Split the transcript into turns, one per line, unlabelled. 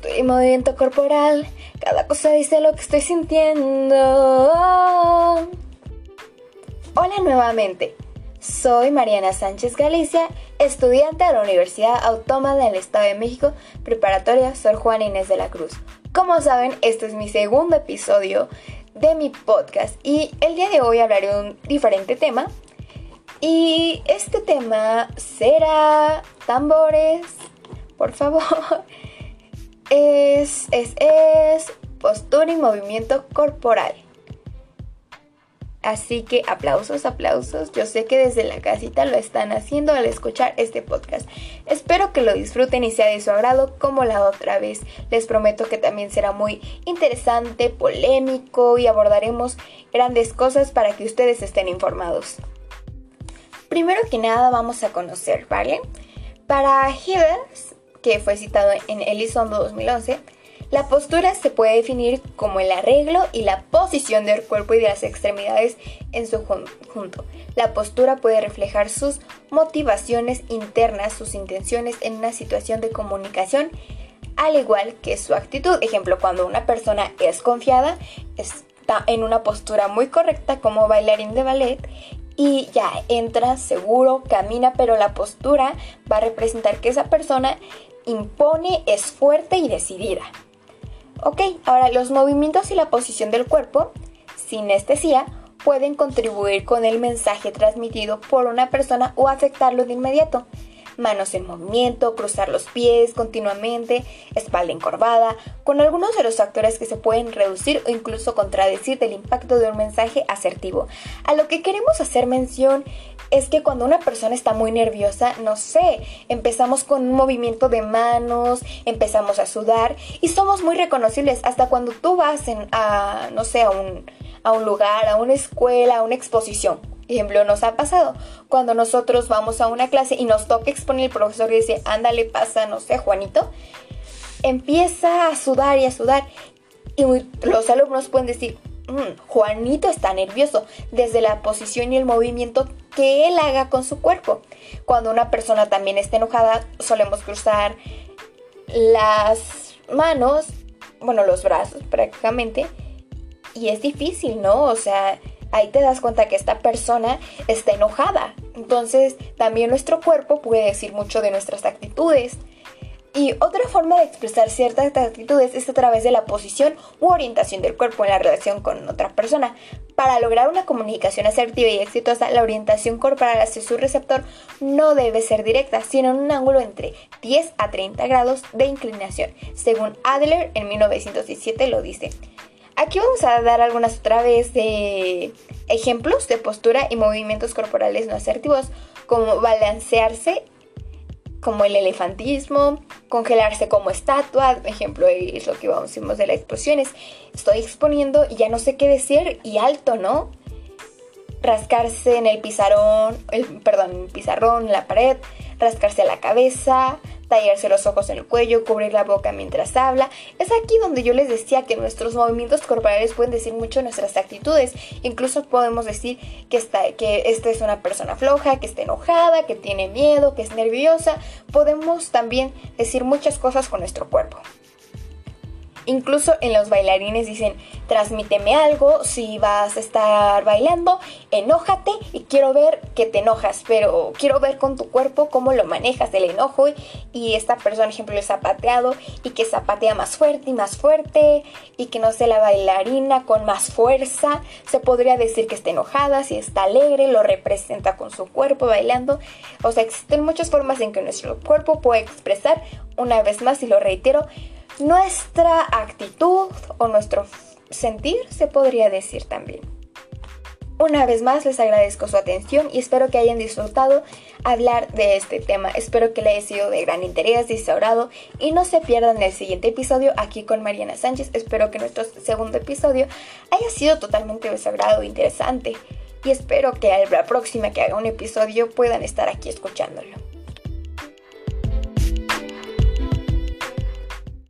postura y movimiento corporal. Cada cosa dice lo que estoy sintiendo. Hola nuevamente. Soy Mariana Sánchez Galicia, estudiante de la Universidad Autónoma del Estado de México, preparatoria Sor Juan Inés de la Cruz. Como saben, este es mi segundo episodio de mi podcast y el día de hoy hablaré de un diferente tema. Y este tema será tambores, por favor. Es, es, es postura y movimiento corporal. Así que aplausos, aplausos. Yo sé que desde la casita lo están haciendo al escuchar este podcast. Espero que lo disfruten y sea de su agrado como la otra vez. Les prometo que también será muy interesante, polémico y abordaremos grandes cosas para que ustedes estén informados. Primero que nada vamos a conocer, ¿vale? Para Hibbs, que fue citado en Elizondo 2011, la postura se puede definir como el arreglo y la posición del cuerpo y de las extremidades en su conjunto. La postura puede reflejar sus motivaciones internas, sus intenciones en una situación de comunicación, al igual que su actitud. Ejemplo, cuando una persona es confiada, está en una postura muy correcta como bailarín de ballet y ya entra seguro, camina, pero la postura va a representar que esa persona impone, es fuerte y decidida. Ok, ahora los movimientos y la posición del cuerpo, sinestesia, pueden contribuir con el mensaje transmitido por una persona o afectarlo de inmediato. Manos en movimiento, cruzar los pies continuamente, espalda encorvada, con algunos de los factores que se pueden reducir o incluso contradecir del impacto de un mensaje asertivo. A lo que queremos hacer mención es que cuando una persona está muy nerviosa, no sé, empezamos con un movimiento de manos, empezamos a sudar y somos muy reconocibles hasta cuando tú vas a, no sé, a un, a un lugar, a una escuela, a una exposición. Ejemplo, nos ha pasado cuando nosotros vamos a una clase y nos toca exponer el profesor y dice, ándale, pasa, no sé, Juanito, empieza a sudar y a sudar. Y los alumnos pueden decir, mm, Juanito está nervioso desde la posición y el movimiento que él haga con su cuerpo. Cuando una persona también está enojada, solemos cruzar las manos, bueno, los brazos prácticamente, y es difícil, ¿no? O sea, ahí te das cuenta que esta persona está enojada. Entonces, también nuestro cuerpo puede decir mucho de nuestras actitudes. Y otra forma de expresar ciertas actitudes es a través de la posición u orientación del cuerpo en la relación con otra persona. Para lograr una comunicación asertiva y exitosa, la orientación corporal hacia su receptor no debe ser directa, sino en un ángulo entre 10 a 30 grados de inclinación, según Adler en 1917 lo dice. Aquí vamos a dar algunas otra vez de ejemplos de postura y movimientos corporales no asertivos, como balancearse como el elefantismo, congelarse como estatua, ejemplo es lo que vamos a de las explosiones. Estoy exponiendo y ya no sé qué decir y alto, ¿no? Rascarse en el pizarrón, el, perdón, el pizarrón, la pared, rascarse la cabeza, tallarse los ojos en el cuello, cubrir la boca mientras habla. Es aquí donde yo les decía que nuestros movimientos corporales pueden decir mucho nuestras actitudes. Incluso podemos decir que, está, que esta es una persona floja, que está enojada, que tiene miedo, que es nerviosa. Podemos también decir muchas cosas con nuestro cuerpo. Incluso en los bailarines dicen, transmíteme algo, si vas a estar bailando, enójate y quiero ver que te enojas, pero quiero ver con tu cuerpo cómo lo manejas el enojo y esta persona, ejemplo, el zapateado y que zapatea más fuerte y más fuerte y que no sé, la bailarina con más fuerza, se podría decir que está enojada, si está alegre, lo representa con su cuerpo bailando. O sea, existen muchas formas en que nuestro cuerpo puede expresar, una vez más y lo reitero, nuestra actitud o nuestro sentir, se podría decir también. Una vez más les agradezco su atención y espero que hayan disfrutado hablar de este tema. Espero que les haya sido de gran interés, y y no se pierdan el siguiente episodio aquí con Mariana Sánchez. Espero que nuestro segundo episodio haya sido totalmente de su e interesante y espero que a la próxima que haga un episodio puedan estar aquí escuchándolo.